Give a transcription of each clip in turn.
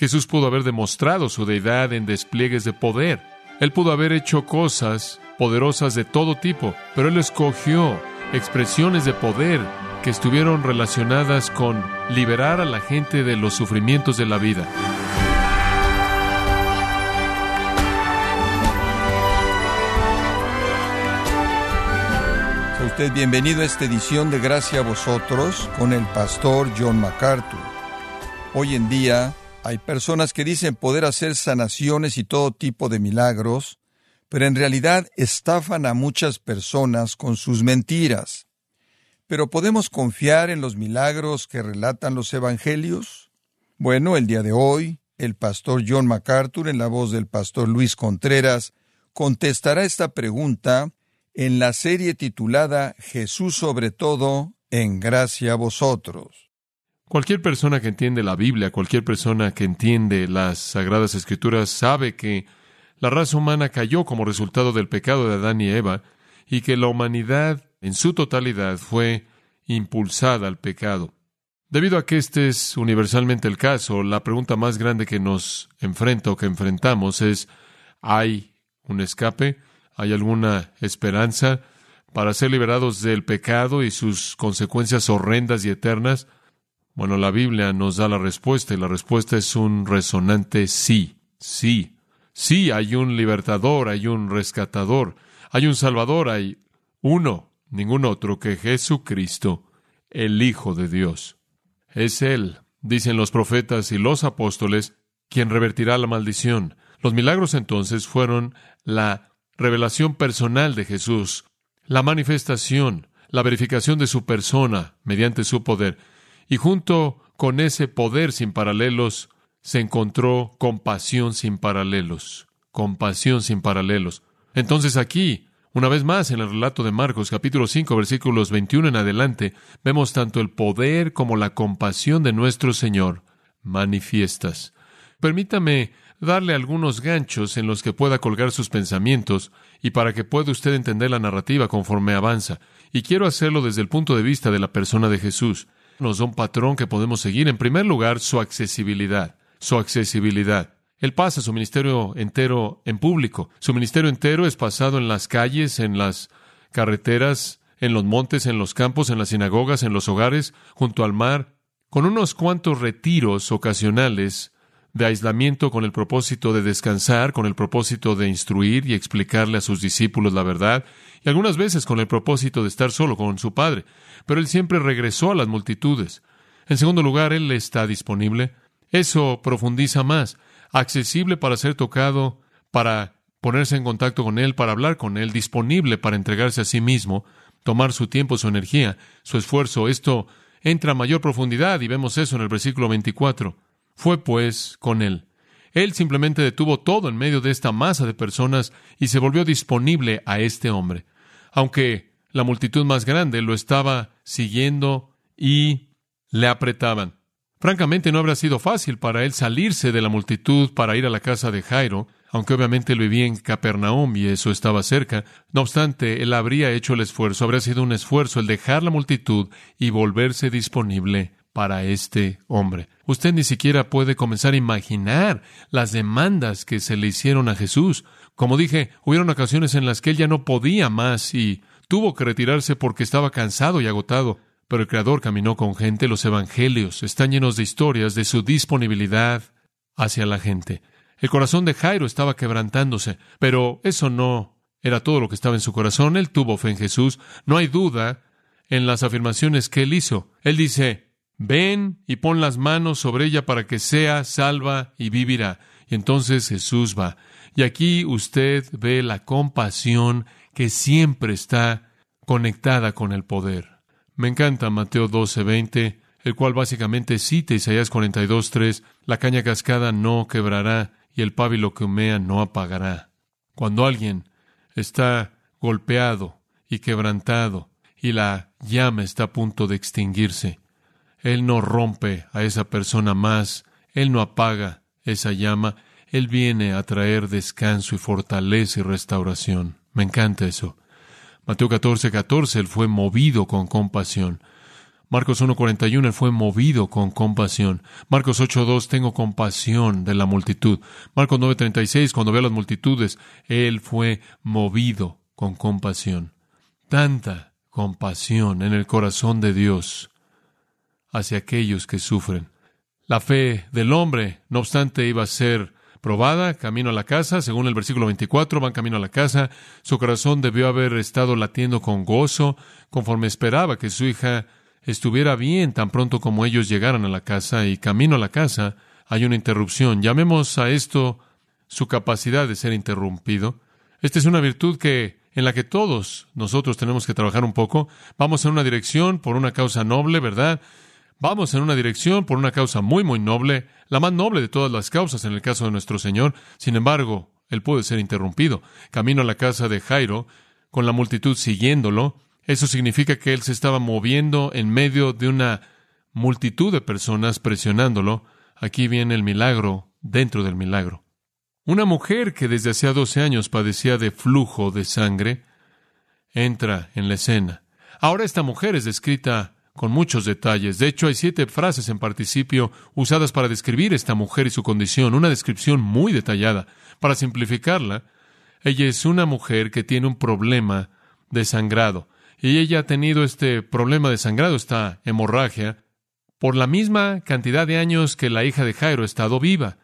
Jesús pudo haber demostrado su deidad en despliegues de poder. Él pudo haber hecho cosas poderosas de todo tipo, pero él escogió expresiones de poder que estuvieron relacionadas con liberar a la gente de los sufrimientos de la vida. Sea usted bienvenido a esta edición de Gracia a vosotros con el pastor John MacArthur. Hoy en día hay personas que dicen poder hacer sanaciones y todo tipo de milagros, pero en realidad estafan a muchas personas con sus mentiras. Pero ¿podemos confiar en los milagros que relatan los evangelios? Bueno, el día de hoy, el pastor John MacArthur, en la voz del pastor Luis Contreras, contestará esta pregunta en la serie titulada Jesús sobre todo, en gracia a vosotros. Cualquier persona que entiende la Biblia, cualquier persona que entiende las Sagradas Escrituras, sabe que la raza humana cayó como resultado del pecado de Adán y Eva y que la humanidad en su totalidad fue impulsada al pecado. Debido a que este es universalmente el caso, la pregunta más grande que nos enfrenta o que enfrentamos es ¿hay un escape? ¿Hay alguna esperanza para ser liberados del pecado y sus consecuencias horrendas y eternas? Bueno, la Biblia nos da la respuesta y la respuesta es un resonante sí, sí. Sí, hay un libertador, hay un rescatador, hay un salvador, hay uno, ningún otro que Jesucristo, el Hijo de Dios. Es Él, dicen los profetas y los apóstoles, quien revertirá la maldición. Los milagros entonces fueron la revelación personal de Jesús, la manifestación, la verificación de su persona mediante su poder. Y junto con ese poder sin paralelos, se encontró compasión sin paralelos. Compasión sin paralelos. Entonces aquí, una vez más en el relato de Marcos capítulo 5 versículos 21 en adelante, vemos tanto el poder como la compasión de nuestro Señor manifiestas. Permítame darle algunos ganchos en los que pueda colgar sus pensamientos y para que pueda usted entender la narrativa conforme avanza. Y quiero hacerlo desde el punto de vista de la persona de Jesús nos da un patrón que podemos seguir. En primer lugar, su accesibilidad. Su accesibilidad. Él pasa su ministerio entero en público. Su ministerio entero es pasado en las calles, en las carreteras, en los montes, en los campos, en las sinagogas, en los hogares, junto al mar, con unos cuantos retiros ocasionales de aislamiento con el propósito de descansar, con el propósito de instruir y explicarle a sus discípulos la verdad, y algunas veces con el propósito de estar solo con su Padre. Pero Él siempre regresó a las multitudes. En segundo lugar, Él está disponible. Eso profundiza más, accesible para ser tocado, para ponerse en contacto con Él, para hablar con Él, disponible para entregarse a sí mismo, tomar su tiempo, su energía, su esfuerzo. Esto entra a mayor profundidad y vemos eso en el versículo 24. Fue pues con él. Él simplemente detuvo todo en medio de esta masa de personas y se volvió disponible a este hombre. Aunque la multitud más grande lo estaba siguiendo y le apretaban. Francamente no habría sido fácil para él salirse de la multitud para ir a la casa de Jairo, aunque obviamente lo vivía en Capernaum y eso estaba cerca. No obstante, él habría hecho el esfuerzo, habría sido un esfuerzo el dejar la multitud y volverse disponible para este hombre. Usted ni siquiera puede comenzar a imaginar las demandas que se le hicieron a Jesús. Como dije, hubieron ocasiones en las que él ya no podía más y tuvo que retirarse porque estaba cansado y agotado. Pero el Creador caminó con gente. Los evangelios están llenos de historias de su disponibilidad hacia la gente. El corazón de Jairo estaba quebrantándose, pero eso no era todo lo que estaba en su corazón. Él tuvo fe en Jesús. No hay duda en las afirmaciones que él hizo. Él dice, ven y pon las manos sobre ella para que sea salva y vivirá. Y entonces Jesús va. Y aquí usted ve la compasión que siempre está conectada con el poder. Me encanta Mateo 12, el cual básicamente cita Isaías 42, 3, la caña cascada no quebrará y el pábilo que humea no apagará. Cuando alguien está golpeado y quebrantado y la llama está a punto de extinguirse, él no rompe a esa persona más, Él no apaga esa llama, Él viene a traer descanso y fortaleza y restauración. Me encanta eso. Mateo 14, 14, Él fue movido con compasión. Marcos 1.41, él fue movido con compasión. Marcos 8.2, tengo compasión de la multitud. Marcos 9.36, cuando ve a las multitudes, él fue movido con compasión. Tanta compasión en el corazón de Dios hacia aquellos que sufren. La fe del hombre, no obstante, iba a ser probada, camino a la casa, según el versículo 24, van camino a la casa, su corazón debió haber estado latiendo con gozo, conforme esperaba que su hija estuviera bien tan pronto como ellos llegaran a la casa, y camino a la casa hay una interrupción. Llamemos a esto su capacidad de ser interrumpido. Esta es una virtud que en la que todos nosotros tenemos que trabajar un poco. Vamos en una dirección por una causa noble, ¿verdad? Vamos en una dirección por una causa muy, muy noble, la más noble de todas las causas en el caso de nuestro Señor. Sin embargo, él puede ser interrumpido. Camino a la casa de Jairo, con la multitud siguiéndolo. Eso significa que él se estaba moviendo en medio de una multitud de personas presionándolo. Aquí viene el milagro dentro del milagro. Una mujer que desde hacía doce años padecía de flujo de sangre entra en la escena. Ahora esta mujer es descrita con muchos detalles. De hecho, hay siete frases en participio usadas para describir esta mujer y su condición, una descripción muy detallada. Para simplificarla, ella es una mujer que tiene un problema de sangrado. Y ella ha tenido este problema de sangrado, esta hemorragia, por la misma cantidad de años que la hija de Jairo ha estado viva.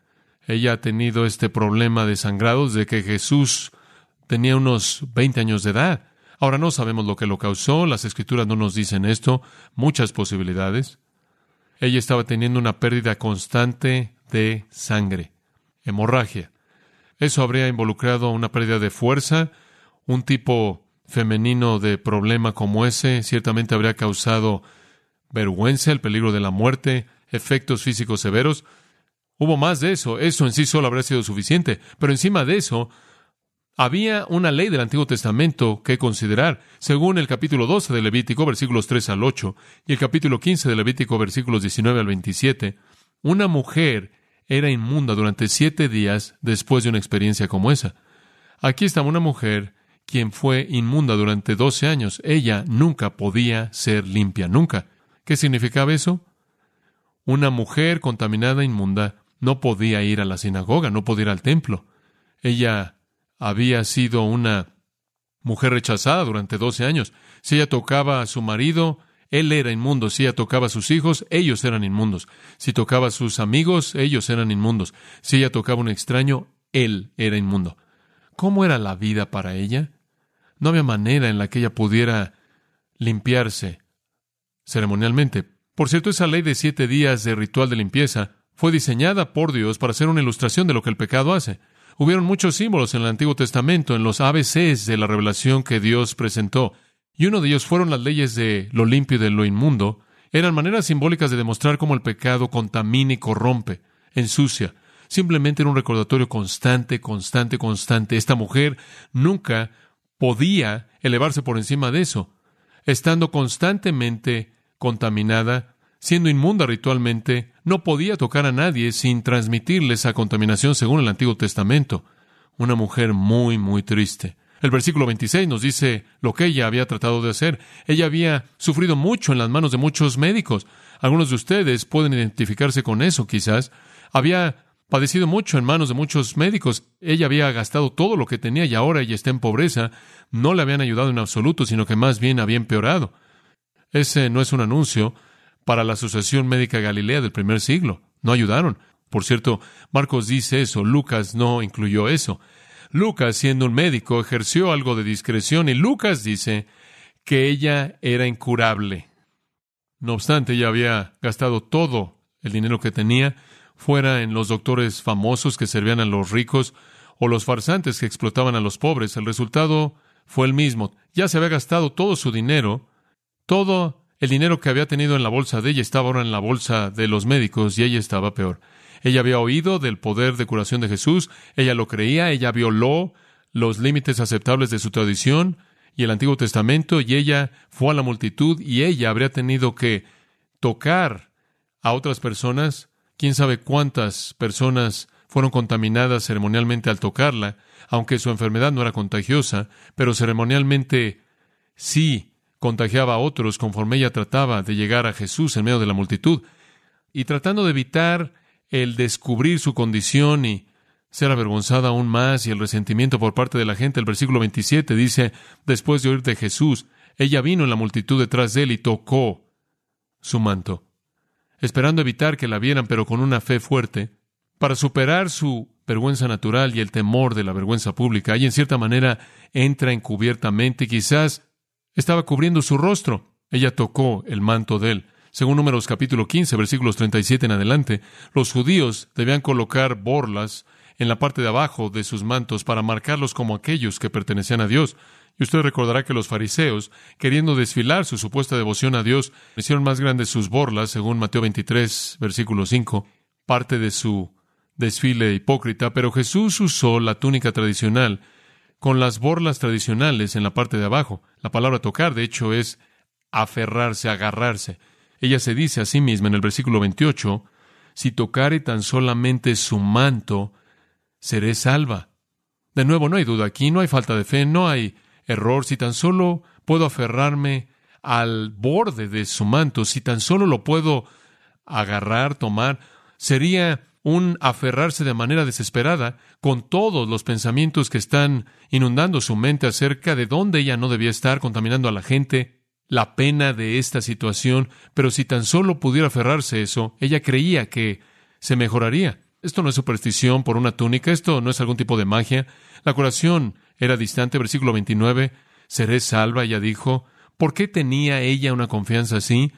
Ella ha tenido este problema de sangrado desde que Jesús tenía unos 20 años de edad. Ahora no sabemos lo que lo causó, las escrituras no nos dicen esto, muchas posibilidades. Ella estaba teniendo una pérdida constante de sangre, hemorragia. Eso habría involucrado una pérdida de fuerza, un tipo femenino de problema como ese ciertamente habría causado vergüenza, el peligro de la muerte, efectos físicos severos. Hubo más de eso, eso en sí solo habría sido suficiente, pero encima de eso, había una ley del Antiguo Testamento que considerar, según el capítulo 12 de Levítico, versículos 3 al 8, y el capítulo 15 de Levítico, versículos 19 al 27. Una mujer era inmunda durante siete días después de una experiencia como esa. Aquí está una mujer quien fue inmunda durante 12 años. Ella nunca podía ser limpia, nunca. ¿Qué significaba eso? Una mujer contaminada, inmunda, no podía ir a la sinagoga, no podía ir al templo. Ella había sido una mujer rechazada durante doce años. Si ella tocaba a su marido, él era inmundo. Si ella tocaba a sus hijos, ellos eran inmundos. Si tocaba a sus amigos, ellos eran inmundos. Si ella tocaba a un extraño, él era inmundo. ¿Cómo era la vida para ella? No había manera en la que ella pudiera limpiarse ceremonialmente. Por cierto, esa ley de siete días de ritual de limpieza fue diseñada por Dios para ser una ilustración de lo que el pecado hace. Hubieron muchos símbolos en el Antiguo Testamento, en los ABCs de la revelación que Dios presentó, y uno de ellos fueron las leyes de lo limpio y de lo inmundo. Eran maneras simbólicas de demostrar cómo el pecado contamina y corrompe, ensucia. Simplemente era un recordatorio constante, constante, constante. Esta mujer nunca podía elevarse por encima de eso. Estando constantemente contaminada, siendo inmunda ritualmente, no podía tocar a nadie sin transmitirle esa contaminación según el Antiguo Testamento. Una mujer muy, muy triste. El versículo 26 nos dice lo que ella había tratado de hacer. Ella había sufrido mucho en las manos de muchos médicos. Algunos de ustedes pueden identificarse con eso, quizás. Había padecido mucho en manos de muchos médicos. Ella había gastado todo lo que tenía y ahora ella está en pobreza. No le habían ayudado en absoluto, sino que más bien había empeorado. Ese no es un anuncio para la Asociación Médica Galilea del primer siglo. No ayudaron. Por cierto, Marcos dice eso, Lucas no incluyó eso. Lucas, siendo un médico, ejerció algo de discreción y Lucas dice que ella era incurable. No obstante, ella había gastado todo el dinero que tenía, fuera en los doctores famosos que servían a los ricos o los farsantes que explotaban a los pobres. El resultado fue el mismo. Ya se había gastado todo su dinero, todo el dinero que había tenido en la bolsa de ella estaba ahora en la bolsa de los médicos y ella estaba peor. Ella había oído del poder de curación de Jesús, ella lo creía, ella violó los límites aceptables de su tradición y el Antiguo Testamento y ella fue a la multitud y ella habría tenido que tocar a otras personas. Quién sabe cuántas personas fueron contaminadas ceremonialmente al tocarla, aunque su enfermedad no era contagiosa, pero ceremonialmente sí contagiaba a otros conforme ella trataba de llegar a Jesús en medio de la multitud. Y tratando de evitar el descubrir su condición y ser avergonzada aún más y el resentimiento por parte de la gente, el versículo 27 dice, después de oír de Jesús, ella vino en la multitud detrás de él y tocó su manto, esperando evitar que la vieran, pero con una fe fuerte, para superar su vergüenza natural y el temor de la vergüenza pública. Y en cierta manera entra encubiertamente, quizás estaba cubriendo su rostro. Ella tocó el manto de él. Según Números capítulo 15, versículos 37 en adelante, los judíos debían colocar borlas en la parte de abajo de sus mantos para marcarlos como aquellos que pertenecían a Dios. Y usted recordará que los fariseos, queriendo desfilar su supuesta devoción a Dios, hicieron más grandes sus borlas, según Mateo 23, versículo 5, parte de su desfile hipócrita, pero Jesús usó la túnica tradicional con las borlas tradicionales en la parte de abajo. La palabra tocar, de hecho, es aferrarse, agarrarse. Ella se dice a sí misma en el versículo 28, si tocare tan solamente su manto, seré salva. De nuevo, no hay duda aquí, no hay falta de fe, no hay error, si tan solo puedo aferrarme al borde de su manto, si tan solo lo puedo agarrar, tomar, sería un aferrarse de manera desesperada con todos los pensamientos que están inundando su mente acerca de dónde ella no debía estar, contaminando a la gente, la pena de esta situación, pero si tan solo pudiera aferrarse a eso, ella creía que se mejoraría. Esto no es superstición por una túnica, esto no es algún tipo de magia. La curación era distante, versículo 29, seré salva, ella dijo. ¿Por qué tenía ella una confianza así?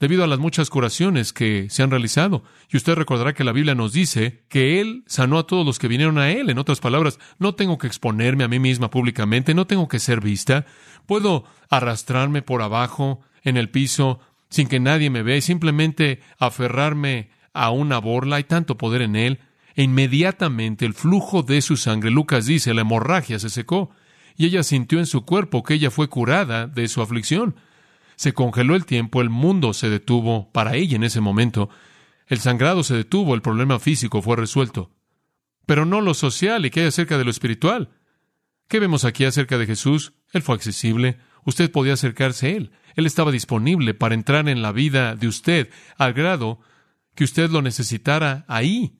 Debido a las muchas curaciones que se han realizado. Y usted recordará que la Biblia nos dice que Él sanó a todos los que vinieron a Él. En otras palabras, no tengo que exponerme a mí misma públicamente, no tengo que ser vista. Puedo arrastrarme por abajo en el piso sin que nadie me vea y simplemente aferrarme a una borla. Hay tanto poder en Él. E inmediatamente el flujo de su sangre, Lucas dice, la hemorragia se secó. Y ella sintió en su cuerpo que ella fue curada de su aflicción. Se congeló el tiempo, el mundo se detuvo para ella en ese momento. El sangrado se detuvo, el problema físico fue resuelto. Pero no lo social y qué hay acerca de lo espiritual. ¿Qué vemos aquí acerca de Jesús? Él fue accesible. Usted podía acercarse a Él. Él estaba disponible para entrar en la vida de usted al grado que usted lo necesitara ahí.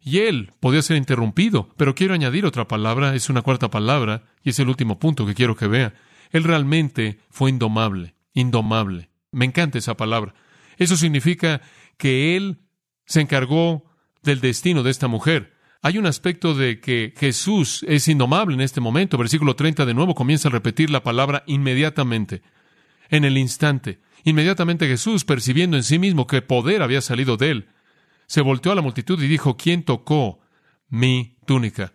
Y Él podía ser interrumpido. Pero quiero añadir otra palabra, es una cuarta palabra, y es el último punto que quiero que vea. Él realmente fue indomable indomable. Me encanta esa palabra. Eso significa que Él se encargó del destino de esta mujer. Hay un aspecto de que Jesús es indomable en este momento. Versículo 30 de nuevo comienza a repetir la palabra inmediatamente, en el instante. Inmediatamente Jesús, percibiendo en sí mismo que poder había salido de él, se volteó a la multitud y dijo, ¿quién tocó mi túnica?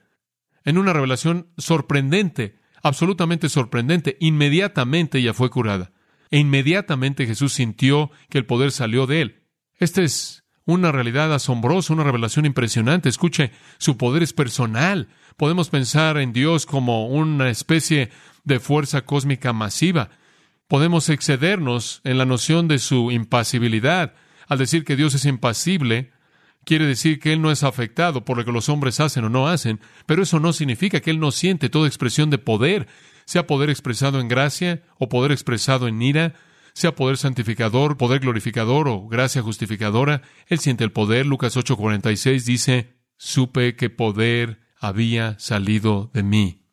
En una revelación sorprendente, absolutamente sorprendente, inmediatamente ella fue curada e inmediatamente Jesús sintió que el poder salió de él. Esta es una realidad asombrosa, una revelación impresionante. Escuche, su poder es personal. Podemos pensar en Dios como una especie de fuerza cósmica masiva. Podemos excedernos en la noción de su impasibilidad. Al decir que Dios es impasible, quiere decir que Él no es afectado por lo que los hombres hacen o no hacen, pero eso no significa que Él no siente toda expresión de poder sea poder expresado en gracia o poder expresado en ira, sea poder santificador, poder glorificador o gracia justificadora. Él siente el poder. Lucas 8:46 dice, supe que poder había salido de mí.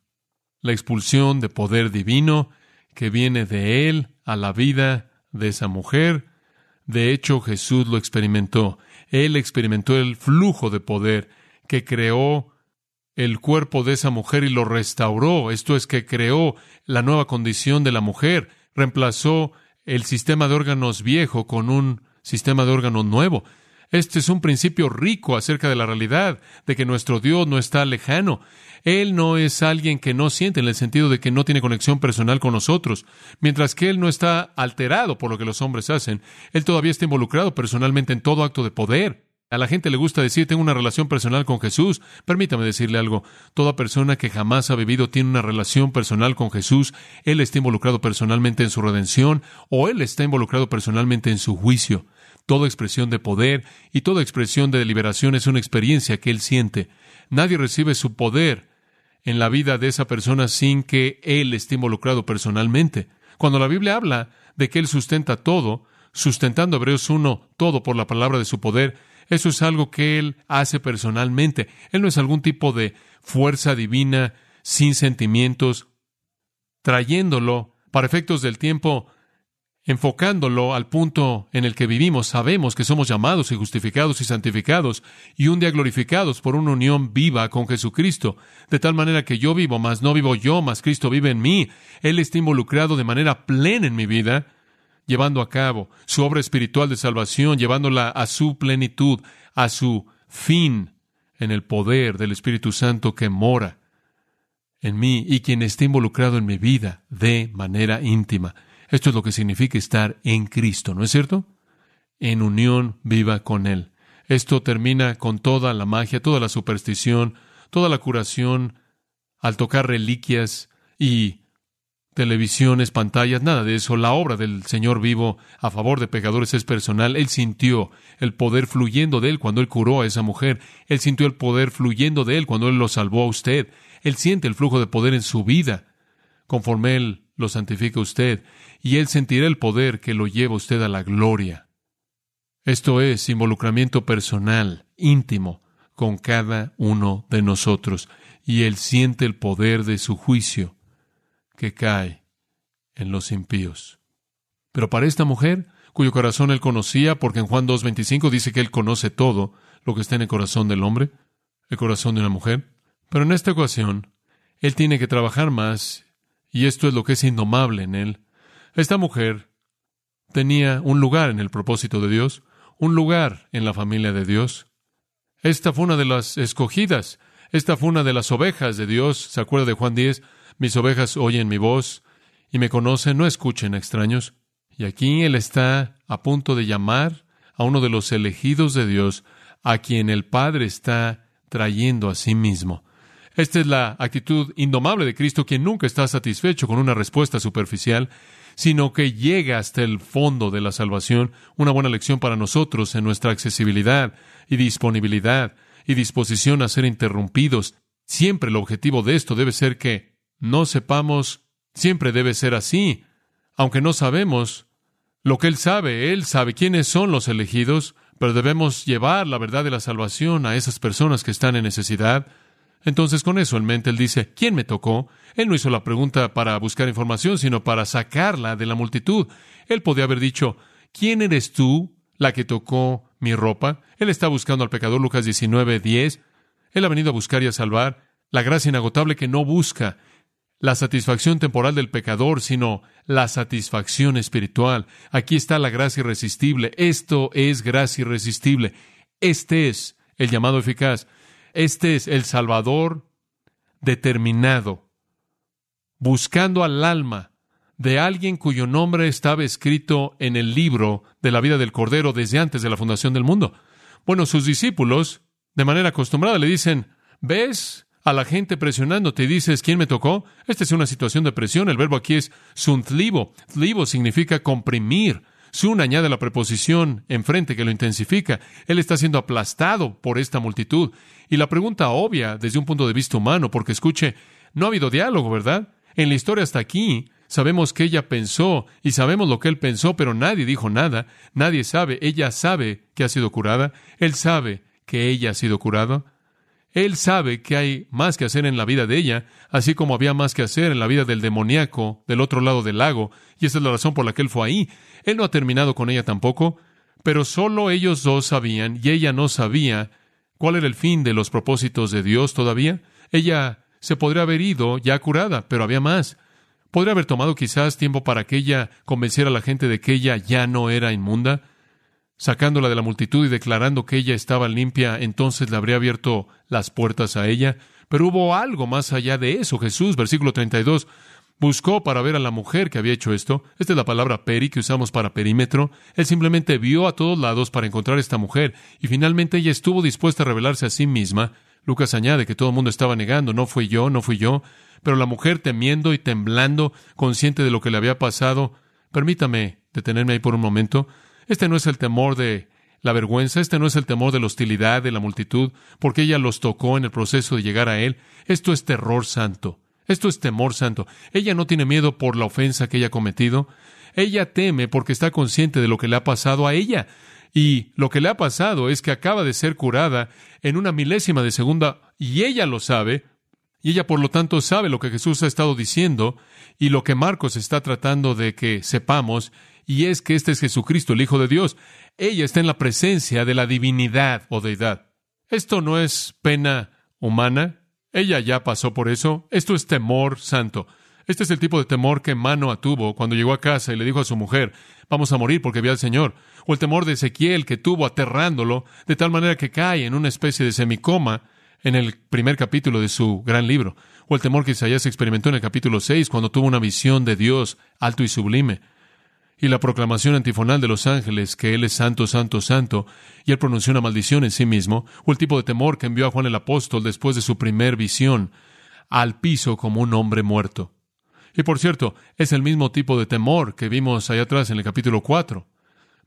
La expulsión de poder divino que viene de Él a la vida de esa mujer. De hecho, Jesús lo experimentó. Él experimentó el flujo de poder que creó el cuerpo de esa mujer y lo restauró. Esto es que creó la nueva condición de la mujer, reemplazó el sistema de órganos viejo con un sistema de órganos nuevo. Este es un principio rico acerca de la realidad, de que nuestro Dios no está lejano. Él no es alguien que no siente en el sentido de que no tiene conexión personal con nosotros. Mientras que Él no está alterado por lo que los hombres hacen, Él todavía está involucrado personalmente en todo acto de poder. A la gente le gusta decir, tengo una relación personal con Jesús. Permítame decirle algo. Toda persona que jamás ha vivido tiene una relación personal con Jesús. Él está involucrado personalmente en su redención o Él está involucrado personalmente en su juicio. Toda expresión de poder y toda expresión de liberación es una experiencia que Él siente. Nadie recibe su poder en la vida de esa persona sin que Él esté involucrado personalmente. Cuando la Biblia habla de que Él sustenta todo, sustentando Hebreos 1 todo por la palabra de su poder, eso es algo que Él hace personalmente. Él no es algún tipo de fuerza divina sin sentimientos, trayéndolo para efectos del tiempo enfocándolo al punto en el que vivimos, sabemos que somos llamados y justificados y santificados y un día glorificados por una unión viva con Jesucristo, de tal manera que yo vivo, mas no vivo yo, mas Cristo vive en mí. Él está involucrado de manera plena en mi vida, llevando a cabo su obra espiritual de salvación, llevándola a su plenitud, a su fin, en el poder del Espíritu Santo que mora en mí y quien está involucrado en mi vida de manera íntima. Esto es lo que significa estar en Cristo, ¿no es cierto? En unión viva con Él. Esto termina con toda la magia, toda la superstición, toda la curación, al tocar reliquias y televisiones, pantallas, nada de eso. La obra del Señor vivo a favor de pecadores es personal. Él sintió el poder fluyendo de Él cuando Él curó a esa mujer. Él sintió el poder fluyendo de Él cuando Él lo salvó a usted. Él siente el flujo de poder en su vida, conforme Él lo santifica usted y Él sentirá el poder que lo lleva usted a la gloria. Esto es involucramiento personal, íntimo, con cada uno de nosotros, y Él siente el poder de su juicio que cae en los impíos. Pero para esta mujer, cuyo corazón Él conocía, porque en Juan 2.25 dice que Él conoce todo lo que está en el corazón del hombre, el corazón de una mujer, pero en esta ocasión, Él tiene que trabajar más, y esto es lo que es indomable en Él, esta mujer tenía un lugar en el propósito de Dios, un lugar en la familia de Dios. Esta fue una de las escogidas, esta fue una de las ovejas de Dios. ¿Se acuerda de Juan 10? Mis ovejas oyen mi voz y me conocen, no escuchen extraños. Y aquí Él está a punto de llamar a uno de los elegidos de Dios, a quien el Padre está trayendo a sí mismo. Esta es la actitud indomable de Cristo, quien nunca está satisfecho con una respuesta superficial, sino que llega hasta el fondo de la salvación, una buena lección para nosotros en nuestra accesibilidad y disponibilidad y disposición a ser interrumpidos. Siempre el objetivo de esto debe ser que no sepamos, siempre debe ser así, aunque no sabemos lo que Él sabe, Él sabe quiénes son los elegidos, pero debemos llevar la verdad de la salvación a esas personas que están en necesidad, entonces, con eso en mente, él dice, ¿quién me tocó? Él no hizo la pregunta para buscar información, sino para sacarla de la multitud. Él podía haber dicho, ¿quién eres tú la que tocó mi ropa? Él está buscando al pecador, Lucas 19, 10. Él ha venido a buscar y a salvar la gracia inagotable que no busca la satisfacción temporal del pecador, sino la satisfacción espiritual. Aquí está la gracia irresistible. Esto es gracia irresistible. Este es el llamado eficaz. Este es el Salvador determinado, buscando al alma de alguien cuyo nombre estaba escrito en el libro de la vida del Cordero desde antes de la fundación del mundo. Bueno, sus discípulos, de manera acostumbrada, le dicen, ¿ves a la gente presionándote y dices, ¿quién me tocó? Esta es una situación de presión. El verbo aquí es sunthlibo. Thlibo significa comprimir. Sun añade la preposición enfrente que lo intensifica. Él está siendo aplastado por esta multitud. Y la pregunta obvia desde un punto de vista humano, porque escuche, no ha habido diálogo, ¿verdad? En la historia hasta aquí sabemos que ella pensó y sabemos lo que él pensó, pero nadie dijo nada. Nadie sabe. Ella sabe que ha sido curada. Él sabe que ella ha sido curada. Él sabe que hay más que hacer en la vida de ella, así como había más que hacer en la vida del demoníaco del otro lado del lago, y esa es la razón por la que él fue ahí. Él no ha terminado con ella tampoco, pero solo ellos dos sabían, y ella no sabía cuál era el fin de los propósitos de Dios todavía. Ella se podría haber ido ya curada, pero había más. Podría haber tomado quizás tiempo para que ella convenciera a la gente de que ella ya no era inmunda sacándola de la multitud y declarando que ella estaba limpia, entonces le habría abierto las puertas a ella. Pero hubo algo más allá de eso. Jesús, versículo 32, buscó para ver a la mujer que había hecho esto. Esta es la palabra peri que usamos para perímetro. Él simplemente vio a todos lados para encontrar a esta mujer y finalmente ella estuvo dispuesta a revelarse a sí misma. Lucas añade que todo el mundo estaba negando, no fui yo, no fui yo, pero la mujer temiendo y temblando, consciente de lo que le había pasado. Permítame detenerme ahí por un momento. Este no es el temor de la vergüenza, este no es el temor de la hostilidad de la multitud, porque ella los tocó en el proceso de llegar a Él. Esto es terror santo. Esto es temor santo. Ella no tiene miedo por la ofensa que ella ha cometido. Ella teme porque está consciente de lo que le ha pasado a ella. Y lo que le ha pasado es que acaba de ser curada en una milésima de segunda y ella lo sabe. Y ella, por lo tanto, sabe lo que Jesús ha estado diciendo y lo que Marcos está tratando de que sepamos, y es que este es Jesucristo, el Hijo de Dios. Ella está en la presencia de la divinidad o deidad. Esto no es pena humana. Ella ya pasó por eso. Esto es temor santo. Este es el tipo de temor que Manoa tuvo cuando llegó a casa y le dijo a su mujer, vamos a morir porque vi al Señor. O el temor de Ezequiel que tuvo aterrándolo de tal manera que cae en una especie de semicoma en el primer capítulo de su gran libro. O el temor que Isaías experimentó en el capítulo 6 cuando tuvo una visión de Dios alto y sublime y la proclamación antifonal de los ángeles que Él es santo, santo, santo, y Él pronunció una maldición en sí mismo, o el tipo de temor que envió a Juan el apóstol después de su primer visión al piso como un hombre muerto. Y por cierto, es el mismo tipo de temor que vimos allá atrás en el capítulo 4,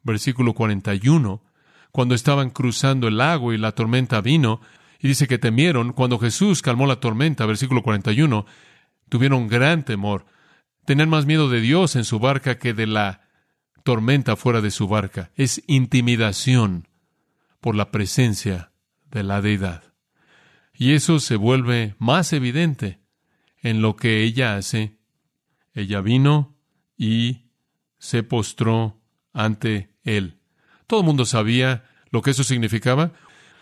versículo 41, cuando estaban cruzando el lago y la tormenta vino, y dice que temieron cuando Jesús calmó la tormenta, versículo 41, tuvieron gran temor, tenían más miedo de Dios en su barca que de la tormenta fuera de su barca, es intimidación por la presencia de la deidad. Y eso se vuelve más evidente en lo que ella hace. Ella vino y se postró ante él. Todo el mundo sabía lo que eso significaba.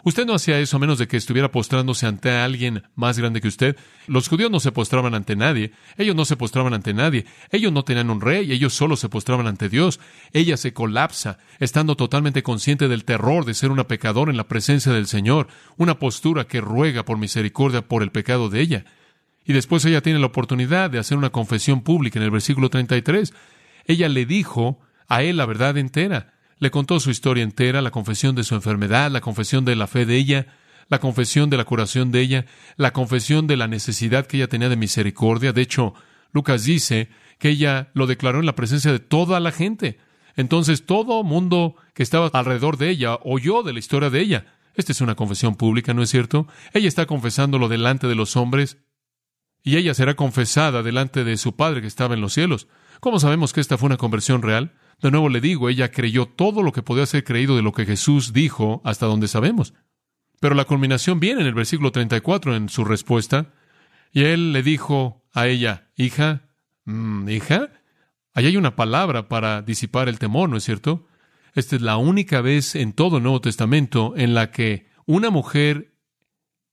Usted no hacía eso a menos de que estuviera postrándose ante alguien más grande que usted. Los judíos no se postraban ante nadie. Ellos no se postraban ante nadie. Ellos no tenían un rey. Ellos solo se postraban ante Dios. Ella se colapsa, estando totalmente consciente del terror de ser una pecadora en la presencia del Señor. Una postura que ruega por misericordia por el pecado de ella. Y después ella tiene la oportunidad de hacer una confesión pública en el versículo 33. Ella le dijo a él la verdad entera. Le contó su historia entera, la confesión de su enfermedad, la confesión de la fe de ella, la confesión de la curación de ella, la confesión de la necesidad que ella tenía de misericordia. De hecho, Lucas dice que ella lo declaró en la presencia de toda la gente. Entonces todo mundo que estaba alrededor de ella oyó de la historia de ella. Esta es una confesión pública, ¿no es cierto? Ella está confesándolo delante de los hombres y ella será confesada delante de su Padre que estaba en los cielos. ¿Cómo sabemos que esta fue una conversión real? De nuevo le digo, ella creyó todo lo que podía ser creído de lo que Jesús dijo hasta donde sabemos. Pero la culminación viene en el versículo 34 en su respuesta. Y él le dijo a ella, hija, mm, hija, ahí hay una palabra para disipar el temor, ¿no es cierto? Esta es la única vez en todo el Nuevo Testamento en la que una mujer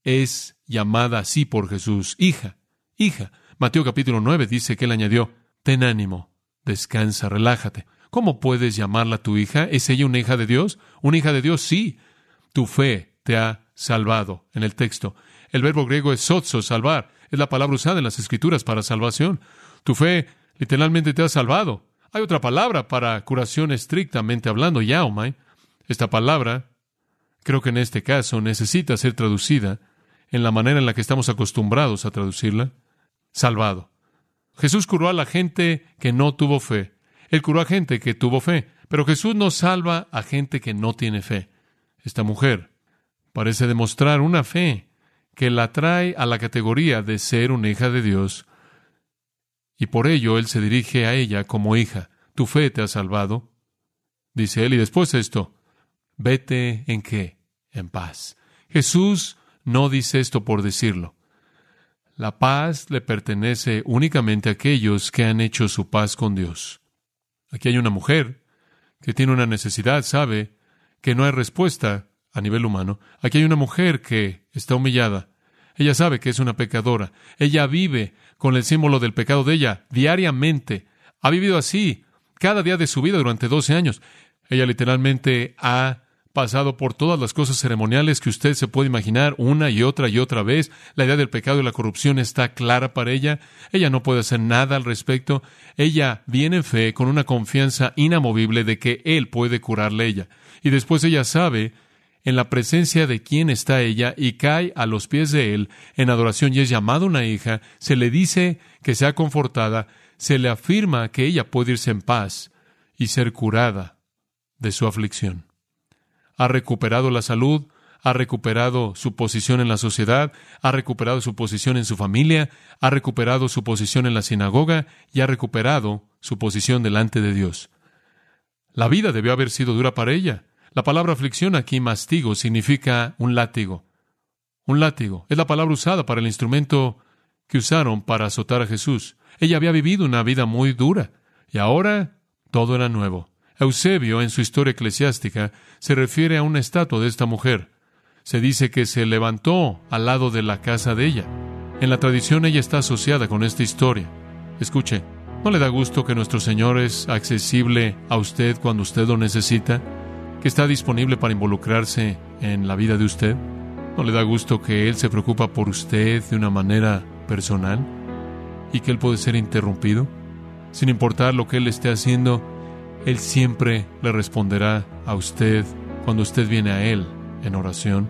es llamada así por Jesús, hija, hija. Mateo capítulo 9 dice que él añadió, ten ánimo, descansa, relájate. ¿Cómo puedes llamarla tu hija? ¿Es ella una hija de Dios? ¿Una hija de Dios? Sí. Tu fe te ha salvado en el texto. El verbo griego es sotso, salvar. Es la palabra usada en las escrituras para salvación. Tu fe literalmente te ha salvado. Hay otra palabra para curación estrictamente hablando, yaomai. Esta palabra, creo que en este caso, necesita ser traducida en la manera en la que estamos acostumbrados a traducirla. Salvado. Jesús curó a la gente que no tuvo fe. Él curó a gente que tuvo fe, pero Jesús no salva a gente que no tiene fe. Esta mujer parece demostrar una fe que la trae a la categoría de ser una hija de Dios, y por ello Él se dirige a ella como hija. Tu fe te ha salvado, dice Él, y después esto, vete en qué? En paz. Jesús no dice esto por decirlo. La paz le pertenece únicamente a aquellos que han hecho su paz con Dios. Aquí hay una mujer que tiene una necesidad, sabe que no hay respuesta a nivel humano. Aquí hay una mujer que está humillada. Ella sabe que es una pecadora. Ella vive con el símbolo del pecado de ella diariamente. Ha vivido así cada día de su vida durante 12 años. Ella literalmente ha pasado por todas las cosas ceremoniales que usted se puede imaginar una y otra y otra vez. La idea del pecado y la corrupción está clara para ella. Ella no puede hacer nada al respecto. Ella viene en fe con una confianza inamovible de que Él puede curarle ella. Y después ella sabe en la presencia de quién está ella y cae a los pies de Él en adoración y es llamada una hija. Se le dice que sea confortada. Se le afirma que ella puede irse en paz y ser curada de su aflicción ha recuperado la salud, ha recuperado su posición en la sociedad, ha recuperado su posición en su familia, ha recuperado su posición en la sinagoga y ha recuperado su posición delante de Dios. La vida debió haber sido dura para ella. La palabra aflicción aquí, mastigo, significa un látigo. Un látigo es la palabra usada para el instrumento que usaron para azotar a Jesús. Ella había vivido una vida muy dura y ahora todo era nuevo. Eusebio, en su historia eclesiástica, se refiere a una estatua de esta mujer. Se dice que se levantó al lado de la casa de ella. En la tradición ella está asociada con esta historia. Escuche, ¿no le da gusto que nuestro Señor es accesible a usted cuando usted lo necesita? ¿Que está disponible para involucrarse en la vida de usted? ¿No le da gusto que Él se preocupa por usted de una manera personal? ¿Y que Él puede ser interrumpido? Sin importar lo que Él esté haciendo, Él siempre le responderá a usted cuando usted viene a Él en oración.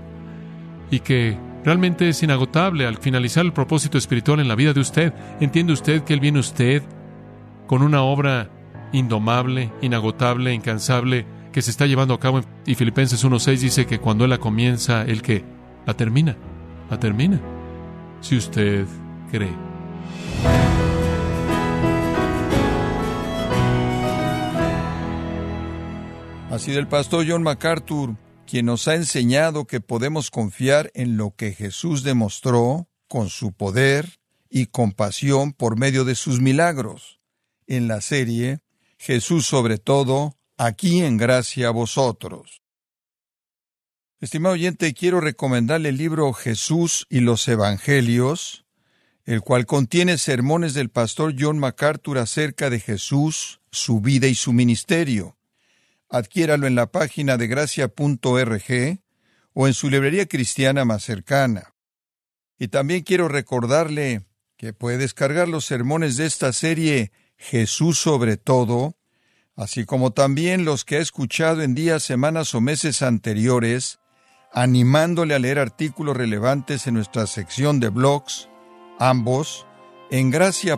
Y que realmente es inagotable al finalizar el propósito espiritual en la vida de usted. ¿Entiende usted que Él viene a usted con una obra indomable, inagotable, incansable, que se está llevando a cabo? Y Filipenses 1.6 dice que cuando Él la comienza, Él que la termina, la termina. Si usted cree. Ha sido el pastor John MacArthur quien nos ha enseñado que podemos confiar en lo que Jesús demostró con su poder y compasión por medio de sus milagros. En la serie Jesús sobre todo, aquí en gracia a vosotros. Estimado oyente, quiero recomendarle el libro Jesús y los Evangelios, el cual contiene sermones del pastor John MacArthur acerca de Jesús, su vida y su ministerio adquiéralo en la página de gracia.org o en su librería cristiana más cercana. Y también quiero recordarle que puede descargar los sermones de esta serie Jesús sobre todo, así como también los que ha escuchado en días, semanas o meses anteriores, animándole a leer artículos relevantes en nuestra sección de blogs, ambos en gracia.org.